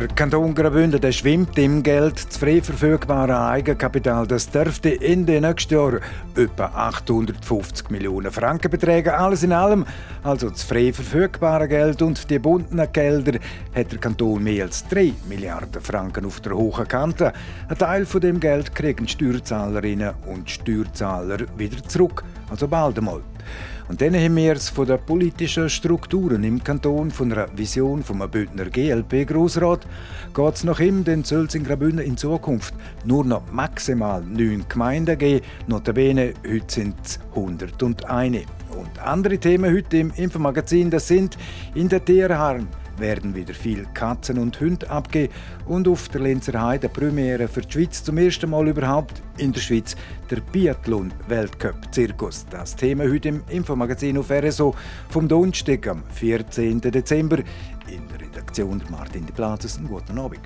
Der Kanton Graubünden der schwimmt im Geld. Das frei verfügbare Eigenkapital das dürfte in den nächsten Jahren etwa 850 Millionen Franken betragen. Alles in allem, also das frei verfügbare Geld und die gebundenen Gelder, hat der Kanton mehr als 3 Milliarden Franken auf der hohen Kante. Ein Teil von dem Geld kriegen Steuerzahlerinnen und Steuerzahler wieder zurück. Also bald einmal. Und dann haben wir es von den politischen Strukturen im Kanton, von einer Vision vom Bündner GLP-Grossrat, geht es nach ihm, den soll es in Graubünden in Zukunft nur noch maximal neun Gemeinden geben. Notabene, heute sind es 101. Und andere Themen heute im Infomagazin, das sind in der Tierharn werden wieder viel Katzen und Hunde abgeben und auf der Linzer Heide Premiere für die Schweiz zum ersten Mal überhaupt in der Schweiz der Biathlon Weltcup Zirkus. Das Thema heute im Infomagazin auf RSO vom Donnerstag am 14. Dezember in der Redaktion Martin de Platzes. Guten Abend.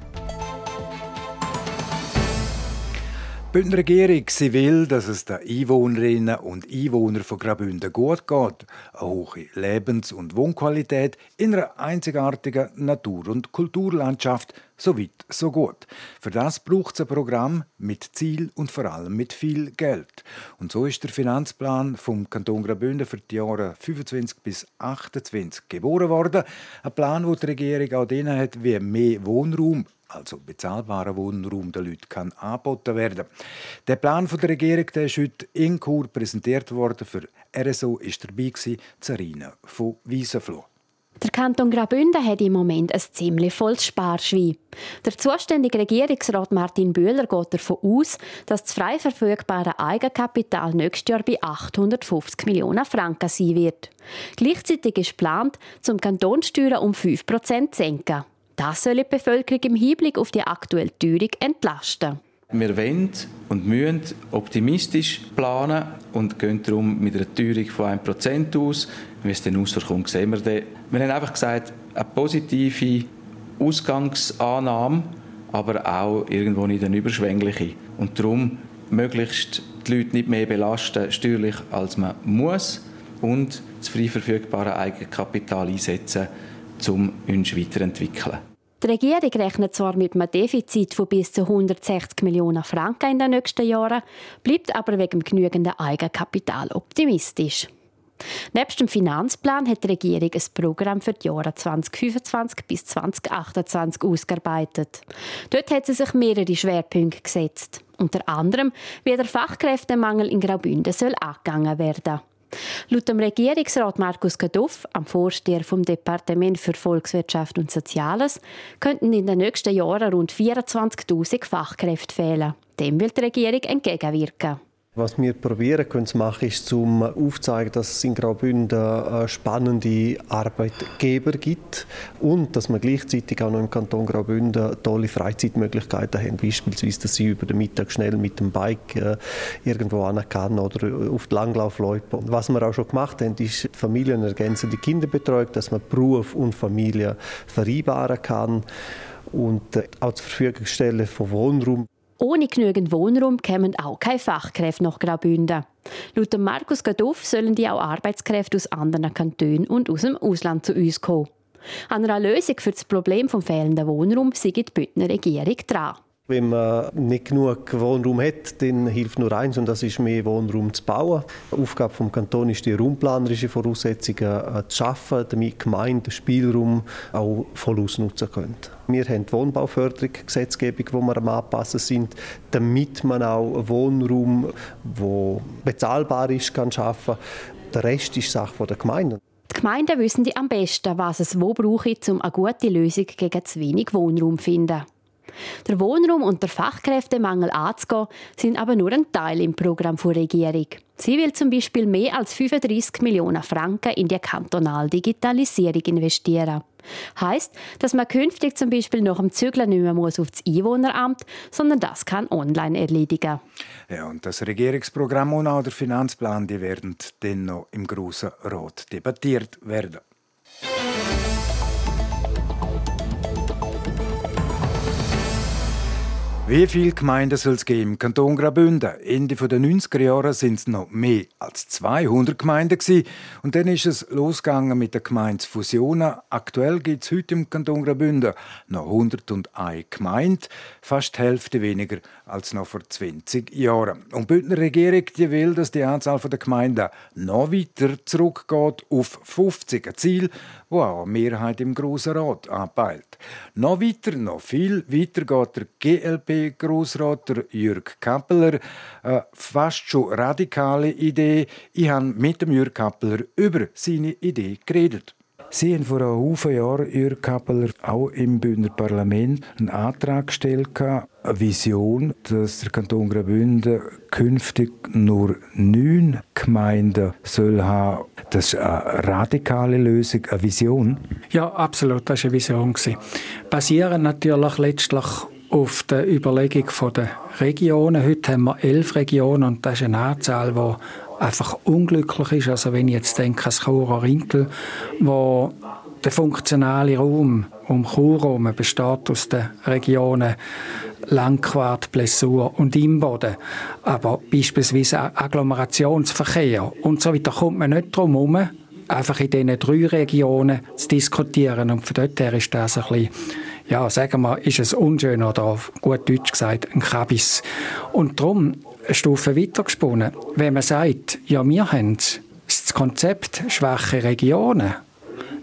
Die Bündner Regierung sie will, dass es den Einwohnerinnen und Einwohnern von Graubünden gut geht. Eine hohe Lebens- und Wohnqualität in einer einzigartigen Natur- und Kulturlandschaft, so weit, so gut. Für das braucht es ein Programm mit Ziel und vor allem mit viel Geld. Und so ist der Finanzplan vom Kanton Graubünden für die Jahre 25 bis 28 geboren worden. Ein Plan, wo die Regierung auch hat, wie mehr Wohnraum also bezahlbarer Wohnraum der Leute, kann angeboten werden. Der Plan der Regierung der ist heute in Chur präsentiert worden. Für RSO ist dabei Zarina von Wiesenfloh. Der Kanton Graubünden hat im Moment ein ziemlich volles Sparschwein. Der zuständige Regierungsrat Martin Bühler geht davon aus, dass das frei verfügbare Eigenkapital nächstes Jahr bei 850 Millionen Franken sein wird. Gleichzeitig ist geplant, zum Kantonssteuern um 5% zu senken. Das soll die Bevölkerung im Hinblick auf die aktuelle Teuerung entlasten. Wir wollen und müssen optimistisch planen und gehen darum mit einer Teuerung von 1% aus. Wie es dann auskommt, sehen wir dann. Wir haben einfach gesagt, eine positive Ausgangsannahme, aber auch irgendwo nicht eine überschwängliche. Und darum möglichst die Leute nicht mehr belasten, steuerlich, als man muss und das frei verfügbare Eigenkapital einsetzen, um uns weiterzuentwickeln. Die Regierung rechnet zwar mit einem Defizit von bis zu 160 Millionen Franken in den nächsten Jahren, bleibt aber wegen genügenden Eigenkapital optimistisch. Nebst dem Finanzplan hat die Regierung ein Programm für die Jahre 2025 bis 2028 ausgearbeitet. Dort hat sie sich mehrere Schwerpunkte gesetzt. Unter anderem, wie der Fachkräftemangel in Graubünden soll angegangen werden. Laut dem Regierungsrat Markus Kaduff, am Vorsteher vom Departement für Volkswirtschaft und Soziales, könnten in den nächsten Jahren rund 24.000 Fachkräfte fehlen. Dem will die Regierung entgegenwirken. Was wir probieren können zu machen, ist zum aufzeigen, dass es in Graubünden äh, spannende Arbeitgeber gibt und dass man gleichzeitig auch noch im Kanton Graubünden tolle Freizeitmöglichkeiten haben. Beispielsweise, dass sie über den Mittag schnell mit dem Bike äh, irgendwo hin kann oder auf die Langlaufloipe. Was wir auch schon gemacht haben, ist familienergänzende Kinderbetreuung, dass man Beruf und Familie vereinbaren kann und äh, auch zur Verfügung stellen von Wohnraum. Ohne genügend Wohnraum kämen auch keine Fachkräfte nach Graubünden. Laut Markus Gaduff sollen die auch Arbeitskräfte aus anderen Kantonen und aus dem Ausland zu uns kommen. An einer Lösung für das Problem des fehlenden Wohnraums sei die Bündner Regierung dran. Wenn man nicht genug Wohnraum hat, dann hilft nur eins und das ist mehr Wohnraum zu bauen. Die Aufgabe des Kantons ist, die raumplanerische Voraussetzungen äh, zu schaffen, damit die Gemeinde den Spielraum auch voll ausnutzen können. Wir haben die Wohnbauförderungsgesetzgebung, die wir am Anpassen sind, damit man auch Wohnraum, der bezahlbar ist, kann schaffen. Der Rest ist Sache der Gemeinde. Die Gemeinden wissen am besten, was es wo brauche, um eine gute Lösung gegen zu wenig Wohnraum zu finden. Der Wohnraum und der Fachkräftemangel anzugehen, sind aber nur ein Teil im Programm der Regierung. Sie will zum Beispiel mehr als 35 Millionen Franken in die kantonale Digitalisierung investieren. Heißt, dass man künftig zum Beispiel nach dem Zügeln nicht mehr muss auf das Einwohneramt, sondern das kann online erledigen. Ja, und das Regierungsprogramm und auch der Finanzplan, die werden dann noch im Grossen Rat debattiert werden. Wie viele Gemeinden soll es geben im Kanton Graubünden? Ende der 90er Jahre sind es noch mehr als 200 Gemeinden gewesen. und dann ist es losgegangen mit der Gemeindefusionen. Aktuell gibt es heute im Kanton Graubünden noch 101 Gemeinden, fast die Hälfte weniger als noch vor 20 Jahren. Und die Bündner Regierung die will, dass die Anzahl der Gemeinden noch weiter zurückgeht auf 50, ein Ziel, wo auch eine Mehrheit im Grossen Rat anpeilt. Noch weiter, noch viel weiter geht der GLP-Grossrat Jürg Kappeler. Eine fast schon radikale Idee. Ich habe mit dem Jürg Kappeler über seine Idee geredet. Sie haben vor einem Haufen Jahren, Jürg Kappeler, auch im Bündner Parlament einen Antrag gestellt, eine Vision, dass der Kanton Graubünden künftig nur neun Gemeinden soll haben. Das ist eine radikale Lösung, eine Vision. Ja, absolut, das war eine Vision. Basierend natürlich letztlich auf der Überlegung der Regionen. Heute haben wir elf Regionen und das ist eine Anzahl, die einfach unglücklich ist. Also wenn ich jetzt denke das Churer Rinkel, wo der funktionale Raum um Chur besteht aus den Regionen Langquart, Blessur und Imboden. Aber beispielsweise Agglomerationsverkehr und so weiter kommt man nicht drum herum, einfach in diesen drei Regionen zu diskutieren. Und von dort her ist das ein bisschen ja, sagen wir, ist es unschön oder auf gut Deutsch gesagt, ein Kabis. Und darum eine Stufe weitergesponnen. Wenn man sagt, ja, wir haben das Konzept schwache Regionen,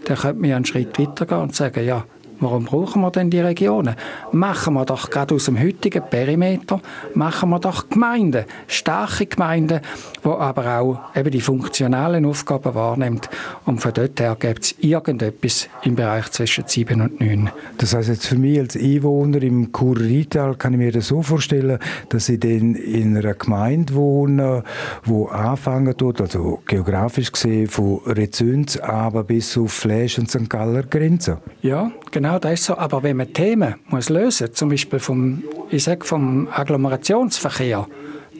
dann könnte man einen Schritt weitergehen und sagen, ja, Warum brauchen wir denn die Regionen? Machen wir doch gerade aus dem heutigen Perimeter, machen wir doch Gemeinden, starke Gemeinden, die aber auch eben die funktionalen Aufgaben wahrnimmt. Und von dort her gibt es irgendetwas im Bereich zwischen 7 und 9. Das heißt jetzt für mich als Einwohner im Kurrital kann ich mir das so vorstellen, dass ich dann in einer Gemeinde wohne, wo anfangen tut, also geografisch gesehen von Rezüns aber bis auf Fläsch und St. Galler Grenze. Ja, genau Genau, das ist so. Aber wenn man Themen muss lösen muss, zum Beispiel vom, ich sag, vom Agglomerationsverkehr,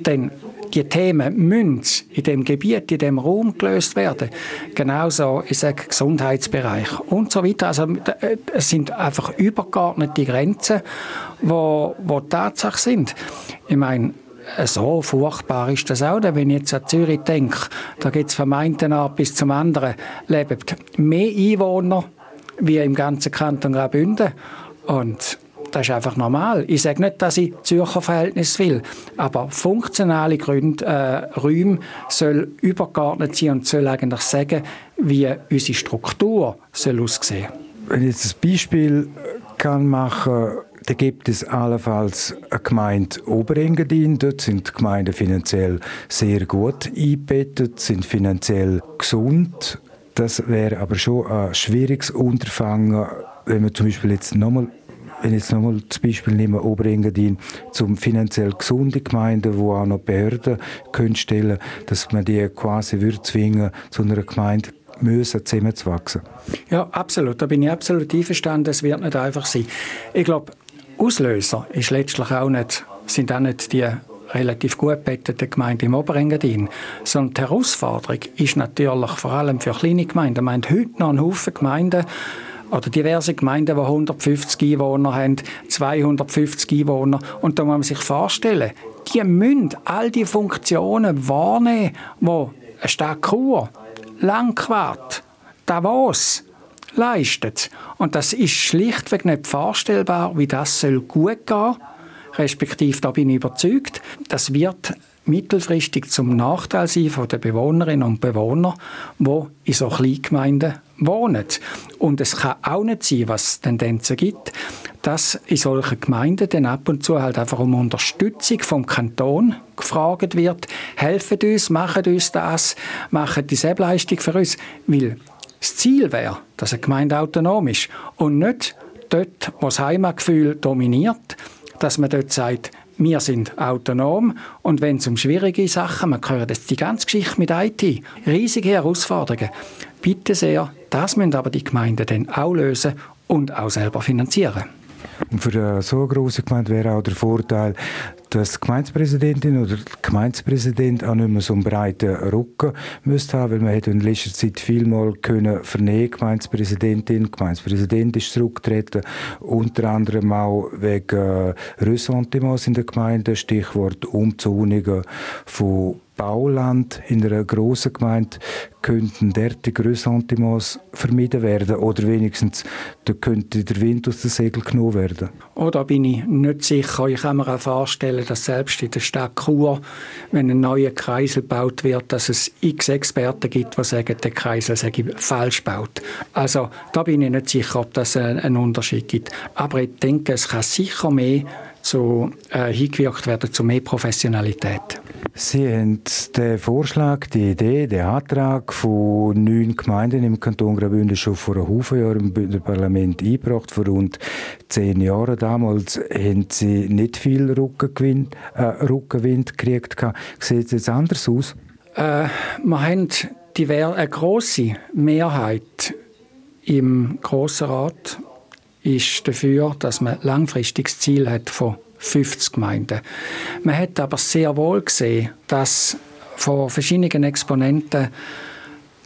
dann die Themen müssen in dem Gebiet, in dem Raum gelöst werden. Genauso, ich sage, Gesundheitsbereich und so weiter. Also, äh, es sind einfach übergeordnete Grenzen, wo, wo Tatsache sind. Ich meine, so furchtbar ist das auch, wenn ich jetzt an Zürich denke. Da gibt es vom einen Art bis zum anderen leben mehr Einwohner wie im ganzen Kanton Graubünden. Und das ist einfach normal. Ich sage nicht, dass ich Zürcher Verhältnis will, aber funktionale Gründe, äh, Räume soll übergeordnet sein und soll eigentlich sagen, wie unsere Struktur soll aussehen Wenn ich jetzt ein Beispiel kann machen da gibt es allenfalls eine Gemeinde Oberengadin. Dort sind die Gemeinden finanziell sehr gut eingebettet, sind finanziell gesund das wäre aber schon ein schwieriges Unterfangen, wenn man zum Beispiel jetzt nochmal wenn ich jetzt nochmal das Beispiel nehmen, Oberengadin, zum finanziell gesunde Gemeinden, wo auch noch Behörden können stellen, dass man die quasi würde zwingen, zu einer Gemeinde müssen zusammenzuwachsen. Ja, absolut. Da bin ich absolut einverstanden. Es wird nicht einfach sein. Ich glaube, Auslöser ist letztlich auch nicht, sind auch nicht die relativ gut bettete Gemeinde im Oberengadin. Sondern die Herausforderung ist natürlich vor allem für kleine Gemeinden. Man hat heute noch einen Haufen Gemeinden, oder diverse Gemeinden, die 150 Einwohner haben, 250 Einwohner. Und da muss man sich vorstellen, die müssen all die Funktionen wahrnehmen, die eine Stadt Chur, Langquart, Davos leistet. Und das ist schlichtweg nicht vorstellbar, wie das soll gut gehen soll respektive da bin ich überzeugt, das wird mittelfristig zum Nachteil sein von den Bewohnerinnen und Bewohnern, die in so Kleingemeinden wohnen. Und es kann auch nicht sein, was es Tendenzen gibt, dass in solchen Gemeinden dann ab und zu halt einfach um Unterstützung vom Kanton gefragt wird, helfen uns, machen uns das, machen die Selbstleistung für uns, weil das Ziel wäre, dass eine Gemeinde autonom ist und nicht dort, wo das Heimatgefühl dominiert, dass man dort sagt, wir sind autonom. Und wenn es um schwierige Sachen, man hört jetzt die ganze Geschichte mit IT, riesige Herausforderungen, bitte sehr, das müssen aber die Gemeinden dann auch lösen und auch selber finanzieren. Und für so eine große Gemeinde wäre auch der Vorteil, dass die Gemeindepräsidentin oder der Gemeindepräsident auch nicht mehr so einen breiten Rücken müsste haben, weil man hat in letzter Zeit vielmal können vernehmen, Gemeindepräsidentin, Gemeindepräsident ist zurückgetreten, unter anderem auch wegen äh, Ressentiments in der Gemeinde, Stichwort Umzonungen von Bauland in einer grossen Gemeinde könnten derartige Ressentiments vermieden werden oder wenigstens da könnte der Wind aus den Segeln genommen werden. Oh, da bin ich nicht sicher. Ich kann mir auch vorstellen, dass selbst in der Stadt Chur, wenn ein neuer Kreisel gebaut wird, dass es x Experten gibt, die sagen, der Kreisel sei falsch gebaut. Also da bin ich nicht sicher, ob das einen Unterschied gibt. Aber ich denke, es kann sicher mehr zu, äh, hingewirkt werden zu mehr Professionalität. Sie haben den Vorschlag, die Idee, den Antrag von neun Gemeinden im Kanton Graubünden schon vor einem Haufen Jahren im Parlament eingebracht, vor rund zehn Jahren. Damals haben Sie nicht viel Rückenwind, äh, Rückenwind gekriegt. Sieht es jetzt anders aus? Äh, wir haben die, eine grosse Mehrheit im Grossen Rat ist dafür, dass man langfristiges Ziel hat von 50 Gemeinden. Man hat aber sehr wohl gesehen, dass von verschiedenen Exponenten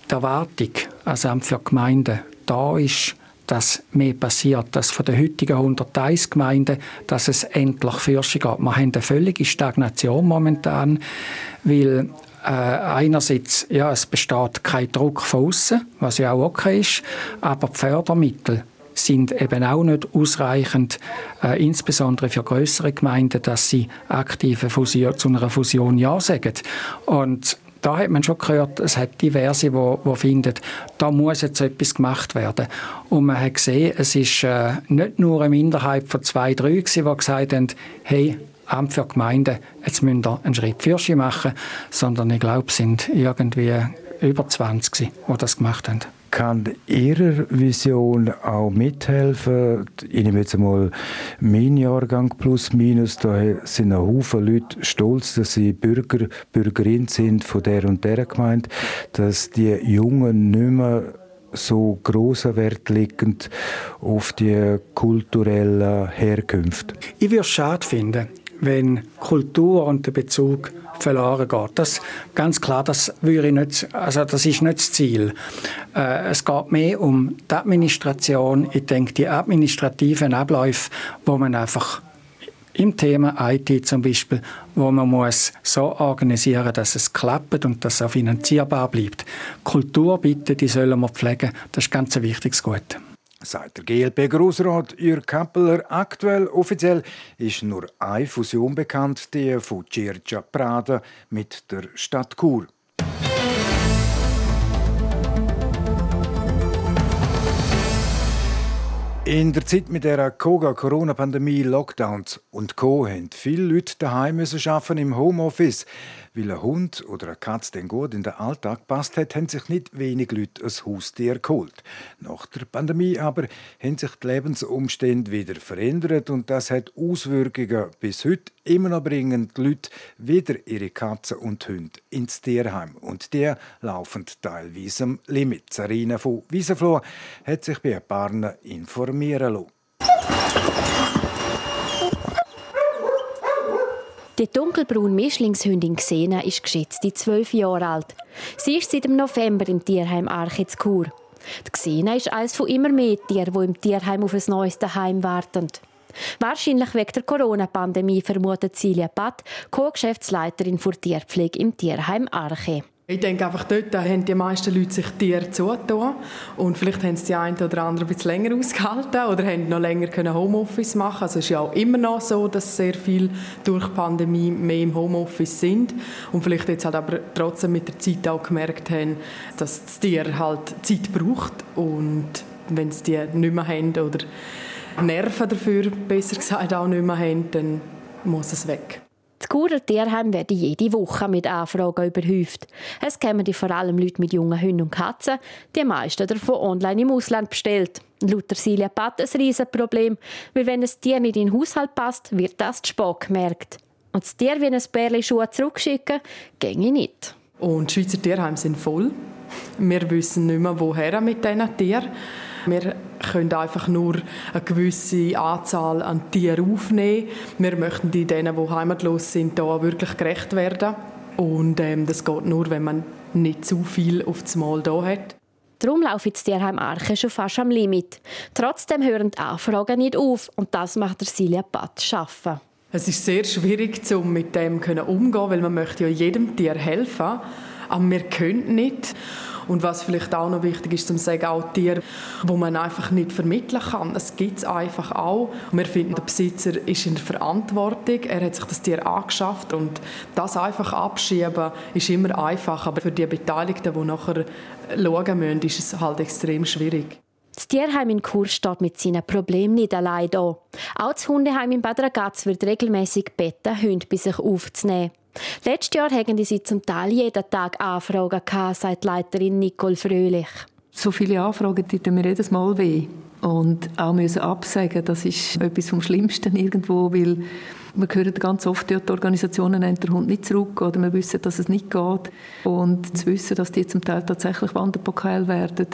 die Erwartung als Amt für Gemeinden da ist, dass mehr passiert, dass von den heutigen 101 Gemeinden, dass es endlich Fürsche geht. Wir haben eine völlige Stagnation momentan, weil äh, einerseits, ja, es besteht kein Druck von außen, was ja auch okay ist, aber die Fördermittel sind eben auch nicht ausreichend, äh, insbesondere für größere Gemeinden, dass sie aktive Fusion, zu einer Fusion Ja sagen. Und da hat man schon gehört, es hat diverse, die, die finden, da muss jetzt etwas gemacht werden. Und man hat gesehen, es ist äh, nicht nur eine Minderheit von zwei, drei, die gesagt haben, hey, Amt für Gemeinden, jetzt müssen wir einen Schritt für machen, sondern ich glaube, es sind irgendwie über 20, die das gemacht haben kann Ihrer Vision auch mithelfen? Ich nehme jetzt einmal meinen Jahrgang plus minus. Da sind ein Haufen Leute stolz, dass sie Bürger, Bürgerin sind von der und der Gemeinde, dass die Jungen nicht mehr so großer Wert legen auf die kulturelle Herkunft. Ich würde es schade finden, wenn Kultur und der Bezug verloren geht. Das ganz klar, das würde nicht, also das ist nicht das Ziel. Äh, es geht mehr um die Administration. Ich denke, die administrativen Abläufe, wo man einfach im Thema IT zum Beispiel, wo man muss so organisieren, dass es klappt und dass es auch finanzierbar bleibt. Kultur bitte, die sollen wir pflegen. Das ist ganz ein wichtiges Gut sagt der GLP-Grossrat Jürg Kappeler. Aktuell offiziell ist nur eine Fusion bekannt, die von Circa Prada mit der Stadt Chur. In der Zeit mit der Corona-Pandemie, Lockdowns und Co. haben viele Leute daheim arbeiten im Homeoffice. Weil ein Hund oder eine Katze den gut in den Alltag passt hat, haben sich nicht wenig Leute ein Haustier geholt. Nach der Pandemie aber haben sich die Lebensumstände wieder verändert und das hat Auswirkungen. Bis heute immer noch bringen die Leute wieder ihre Katzen und Hunde ins Tierheim. Und die laufen teilweise am Limit. Sarina von Wiesenfloh hat sich bei ein paar informieren lassen. Die dunkelbraune Mischlingshündin Xena ist geschätzte zwölf Jahre alt. Sie ist seit dem November im Tierheim Arche zu Chur. Die Xena ist eines von immer mehr Tieren, die im Tierheim auf ein neues Heim warten. Wahrscheinlich wegen der Corona-Pandemie vermutet Silja Patt, Co-Geschäftsleiterin für Tierpflege im Tierheim Arche. Ich denke einfach, dort haben die meisten Leute sich Tiere zugetan. Und vielleicht haben sie die einen oder anderen ein bisschen länger ausgehalten oder haben noch länger können Homeoffice machen. Also es ist ja auch immer noch so, dass sehr viele durch die Pandemie mehr im Homeoffice sind. Und vielleicht jetzt halt aber trotzdem mit der Zeit auch gemerkt haben, dass das Tier halt Zeit braucht. Und wenn sie die nicht mehr haben oder Nerven dafür, besser gesagt, auch nicht mehr haben, dann muss es weg. Die Churer Tierheim werden jede Woche mit Anfragen überhäuft. Es kommen vor allem Leute mit jungen Hunden und Katzen, die meisten davon online im Ausland bestellt. Laut Silja Patt ein Riesenproblem, weil wenn ein Tier nicht in den Haushalt passt, wird das zu spät gemerkt. Und das Tier wie ein Bärli Schuhe zurückschicken, ginge nicht. Und die Schweizer Tierheime sind voll. Wir wissen nicht mehr, woher mit diesen Tieren. Wir können einfach nur eine gewisse Anzahl an Tieren aufnehmen. Wir möchten die denen, die heimatlos sind, hier wirklich gerecht werden. Und ähm, das geht nur, wenn man nicht zu viel auf das Mal da hat. Darum laufen das Tierheim Arche schon fast am Limit. Trotzdem hören die Anfragen nicht auf und das macht der Silja Patt schaffen. Es ist sehr schwierig, um mit dem umzugehen, weil man möchte ja jedem Tier helfen, aber wir können nicht. Und was vielleicht auch noch wichtig ist, zu sagen, auch Tiere, wo man einfach nicht vermitteln kann. Das gibt es einfach auch. Wir finden, der Besitzer ist in der Verantwortung. Er hat sich das Tier angeschafft und das einfach abschieben ist immer einfach. Aber für die Beteiligten, die nachher schauen müssen, ist es halt extrem schwierig. Das Tierheim in Chur steht mit seinen Problemen nicht allein da. Auch das Hundeheim in Bad Ragaz wird regelmäßig gebeten, Hunde bei sich aufzunehmen. Letztes Jahr hatten sie zum Teil jeden Tag Anfragen gehabt, sagt Leiterin Nicole Fröhlich. So viele Anfragen tun mir jedes Mal weh. Und auch müssen absagen, das ist etwas vom Schlimmsten irgendwo, weil wir hören ganz oft, die Organisationen nehmen den Hund nicht zurück oder wir wissen, dass es nicht geht. Und zu wissen, dass die zum Teil tatsächlich Wanderpokal werden,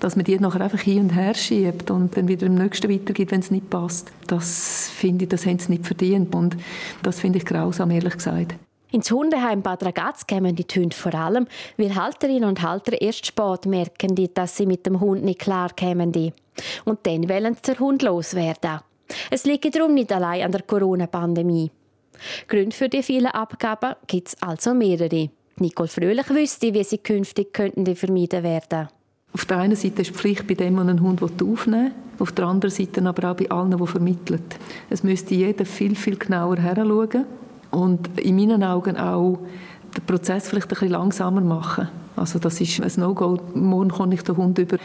dass man die nachher einfach hin und her schiebt und dann wieder im nächsten weitergibt, wenn es nicht passt, das finde ich, das haben sie nicht verdient. Und das finde ich grausam, ehrlich gesagt. Ins Hundeheim Bad Ragaz kämen die Hunde vor allem, weil Halterinnen und Halter erst spät merken, dass sie mit dem Hund nicht klar kämen. Und dann wollen sie den Hund loswerden. Es liegt darum nicht allein an der Corona-Pandemie. Gründe für die vielen Abgaben gibt es also mehrere. Nicole Fröhlich wüsste, wie sie künftig könnten vermieden werden. Auf der einen Seite ist die Pflicht bei dem, der einen Hund aufnehmen will, auf der anderen Seite aber auch bei allen, die vermitteln. Es müsste jeder viel, viel genauer heranschauen und in meinen Augen auch den Prozess vielleicht ein bisschen langsamer machen. Also das ist ein No-Go. Morgen komme ich den Hund über.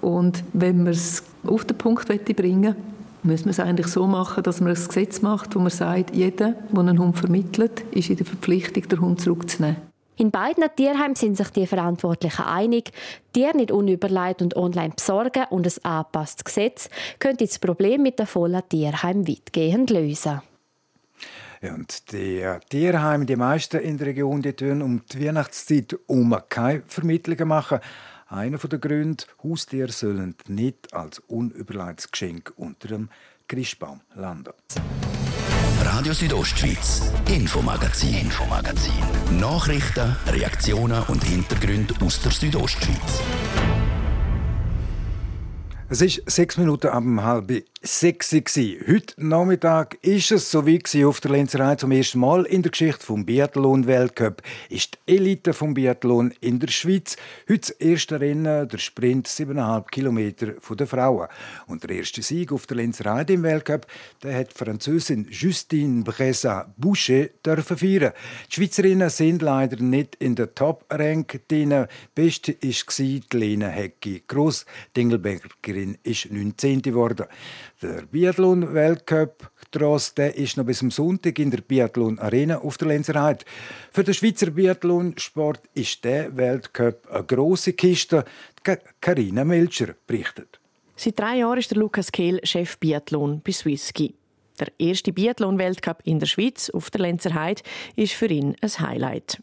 Und wenn man es auf den Punkt bringen müssen wir es eigentlich so machen, dass man ein Gesetz macht, wo man sagt, jeder, der einen Hund vermittelt, ist in der Verpflichtung, den Hund zurückzunehmen. In beiden Tierheimen sind sich die Verantwortlichen einig, Tiere nicht unüberlegt und online besorgen und ein angepasstes Gesetz könnte das Problem mit den vollen Tierheimen weitgehend lösen. Und die Tierheime, die meisten in der Region, die tun um die Weihnachtszeit um keine Vermittlungen machen. Einer der Gründe, Haustiere sollen nicht als unüberlegtes Geschenk unter dem Christbaum landen. Radio Südostschweiz, Infomagazin, Infomagazin. Nachrichten, Reaktionen und Hintergründe aus der Südostschweiz. Es ist sechs Minuten ab halb sechs. Heute Nachmittag ist es so wie auf der Lenzerei zum ersten Mal in der Geschichte vom Biathlon-Weltcup. Ist die Elite vom Biathlon in der Schweiz. Heute das erste Rennen, der Sprint 7,5 Kilometer der Frauen. Und der erste Sieg auf der Lenzerei im Weltcup, der hat die Französin Justine Bressa Boucher dürfen feiern. Die Schweizerinnen sind leider nicht in der Top-Rank drin. Beste war Lena Hecki. Gross Dingelbergerin ist 19. geworden. Der Biathlon-Weltcup Trost, der ist noch bis zum Sonntag in der Biathlon Arena auf der Lenzerheide. Für den Schweizer Biathlonsport ist der Weltcup eine grosse Kiste. Karina Melcher berichtet. Seit drei Jahren ist der Lukas Kehl Chef Biathlon bei Swisski. Der erste Biathlon-Weltcup in der Schweiz auf der Lenzerheide ist für ihn ein Highlight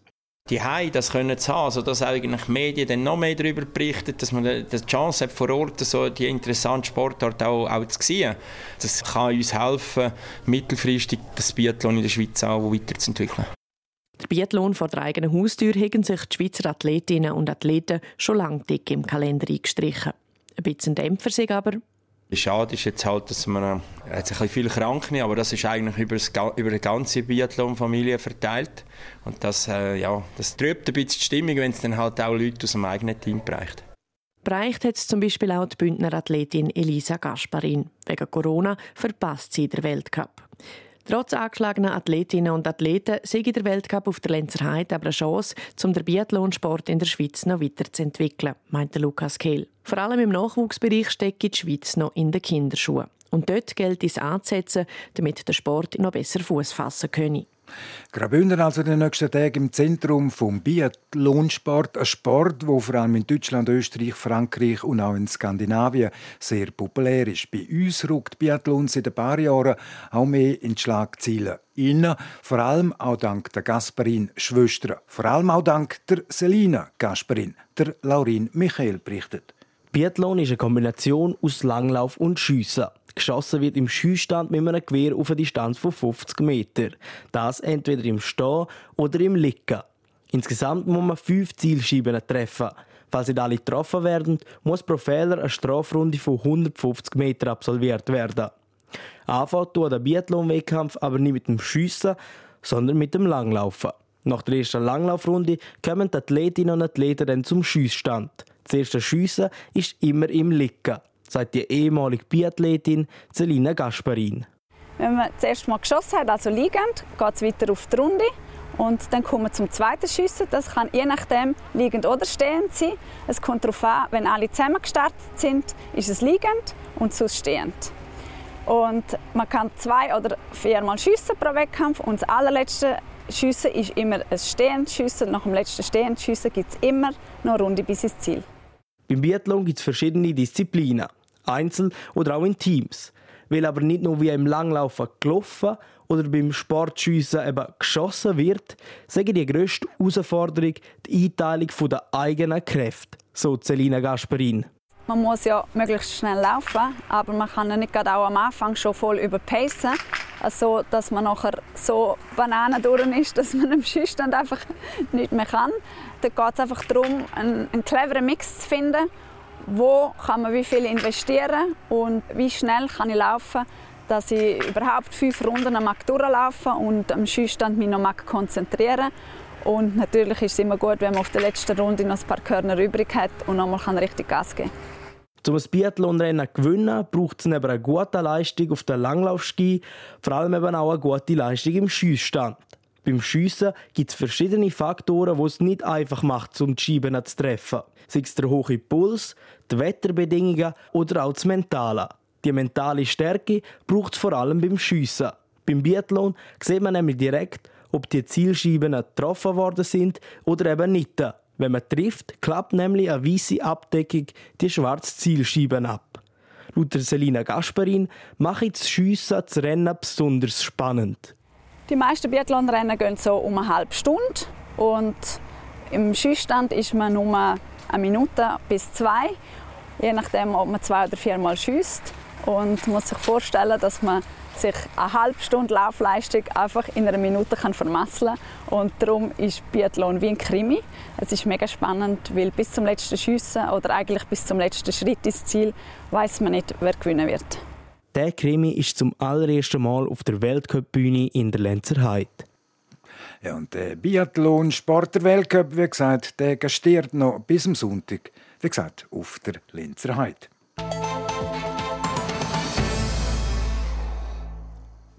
die Hai das können zu haben, sodass eigentlich Medien dann noch mehr darüber berichten, dass man die Chance hat, vor Ort so die interessante Sportart auch, auch zu sehen. Das kann uns helfen, mittelfristig das Biathlon in der Schweiz auch weiterzuentwickeln. Der Biathlon vor der eigenen Haustür haben sich die Schweizer Athletinnen und Athleten schon lange dick im Kalender eingestrichen. Ein bisschen Dämpfer sind aber Schade ist jetzt halt, dass man äh, hat ein bisschen viel Kranken, aber das ist eigentlich über, das, über die ganze Biathlon-Familie verteilt und das, äh, ja, das trübt ein bisschen die Stimmung, wenn es dann halt auch Leute aus dem eigenen Team bereicht. Bereicht hat es zum Beispiel auch die Bündner Athletin Elisa Gasparin. Wegen Corona verpasst sie den Weltcup. Trotz angeschlagener Athletinnen und Athleten sehe der Weltcup auf der Lenzerheide aber eine Chance, um den Biathlonsport in der Schweiz noch weiterzuentwickeln, meinte Lukas Kehl. Vor allem im Nachwuchsbereich steckt die Schweiz noch in den Kinderschuhen. Und dort gilt es anzusetzen, damit der Sport noch besser Fuß fassen könne. Graubünden also in den nächsten Tagen im Zentrum vom Biathlonsport, ein Sport, wo vor allem in Deutschland, Österreich, Frankreich und auch in Skandinavien sehr populär ist. Bei uns rückt Biathlon seit ein paar Jahren auch mehr in die Schlagzeilen Innen, vor allem auch dank der Gasparin Schwester, vor allem auch dank der Selina Gasparin, der Laurin Michael berichtet. Biathlon ist eine Kombination aus Langlauf und Schiessen. Geschossen wird im Schießstand mit einem Gewehr auf eine Distanz von 50 Meter. Das entweder im Stehen oder im Liegen. Insgesamt muss man fünf Zielscheiben treffen. Falls nicht alle getroffen werden, muss pro Fehler eine Strafrunde von 150 Metern absolviert werden. Anfangen tut der Biathlon-Wettkampf aber nicht mit dem Schiessen, sondern mit dem Langlaufen. Nach der ersten Langlaufrunde kommen die Athletinnen und Athleten dann zum Schiessstand. Das erste Schiessen ist immer im Liegen, sagt die ehemalige Biathletin Celina Gasparin. Wenn man das erste Mal geschossen hat, also liegend, geht es weiter auf die Runde. Und dann kommen wir zum zweiten Schiessen. Das kann je nachdem liegend oder stehend sein. Es kommt darauf an, wenn alle zusammen gestartet sind, ist es liegend und sonst stehend. Und man kann zwei oder viermal schiessen pro Wettkampf und das allerletzte Schiessen ist immer ein stehendes Schiessen. Nach dem letzten stehenden Schiessen gibt es immer noch eine Runde bis ins Ziel. Beim Biathlon gibt es verschiedene Disziplinen, einzeln oder auch in Teams. Weil aber nicht nur wie im Langlaufen gelaufen oder beim Sportschiessen eben geschossen wird, sage die grösste Herausforderung die Einteilung der eigenen Kräfte, so Celina Gasperin. Man muss ja möglichst schnell laufen, aber man kann ja nicht gerade auch am Anfang schon voll überpacen, also dass man nachher so Bananen durch ist, dass man im Schießstand einfach nicht mehr kann. Da geht es einfach darum, einen, einen cleveren Mix zu finden, wo kann man wie viel investieren und wie schnell kann ich laufen, dass ich überhaupt fünf Runden am durchlaufen und am Schießstand mich noch konzentrieren und natürlich ist es immer gut, wenn man auf der letzten Runde noch ein paar Körner übrig hat und nochmal richtig Gas geben kann. Um ein Biathlonrennen zu gewinnen, braucht es neben einer guten Leistung auf den Langlaufski vor allem eben auch eine gute Leistung im Schiessstand. Beim Schiessen gibt es verschiedene Faktoren, die es nicht einfach macht, um die Scheiben zu treffen. Sei es der hohe Puls, die Wetterbedingungen oder auch das Mentale. Die mentale Stärke braucht es vor allem beim Schiessen. Beim Biathlon sieht man nämlich direkt, ob die Zielscheiben getroffen worden sind oder eben nicht. Wenn man trifft, klappt nämlich eine weiße Abdeckung die schwarze Zielscheiben ab. Laut Selina Gasparin macht das Schiessen das Rennen besonders spannend. Die meisten Biathlonrennen gehen so um eine halbe Stunde und im Schießstand ist man nur eine Minute bis zwei, je nachdem, ob man zwei oder viermal schießt. Und man muss sich vorstellen, dass man sich eine halbe Stunde Laufleistung einfach in einer Minute kann vermasseln kann. Und darum ist Biathlon wie ein Krimi. Es ist mega spannend, weil bis zum letzten Schiessen oder eigentlich bis zum letzten Schritt ins Ziel weiß man nicht, wer gewinnen wird. Der Krimi ist zum allerersten Mal auf der Weltcup-Bühne in der Lenzer Heide. Ja, und der Biathlon-Sport der Weltcup, wie gesagt, der gastiert noch bis zum Sonntag, wie gesagt, auf der Lenzer Heide.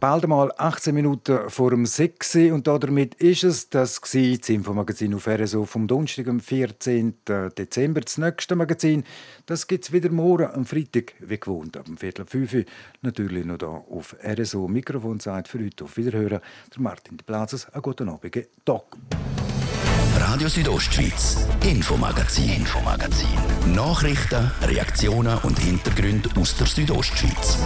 Bald einmal 18 Minuten vor dem 6 und damit ist es das das Infomagazin auf RSO vom Donnerstag, am 14. Dezember. Das nächste Magazin, das gibt es wieder morgen am Freitag, wie gewohnt, ab dem Viertel fünf Natürlich noch hier auf RSO. Mikrofonzeit für heute. Auf Wiederhören. Der Martin de Plazas. Einen guten Abend. Tag. Radio Südostschweiz, Infomagazin, Infomagazin. Nachrichten, Reaktionen und Hintergründe aus der Südostschweiz.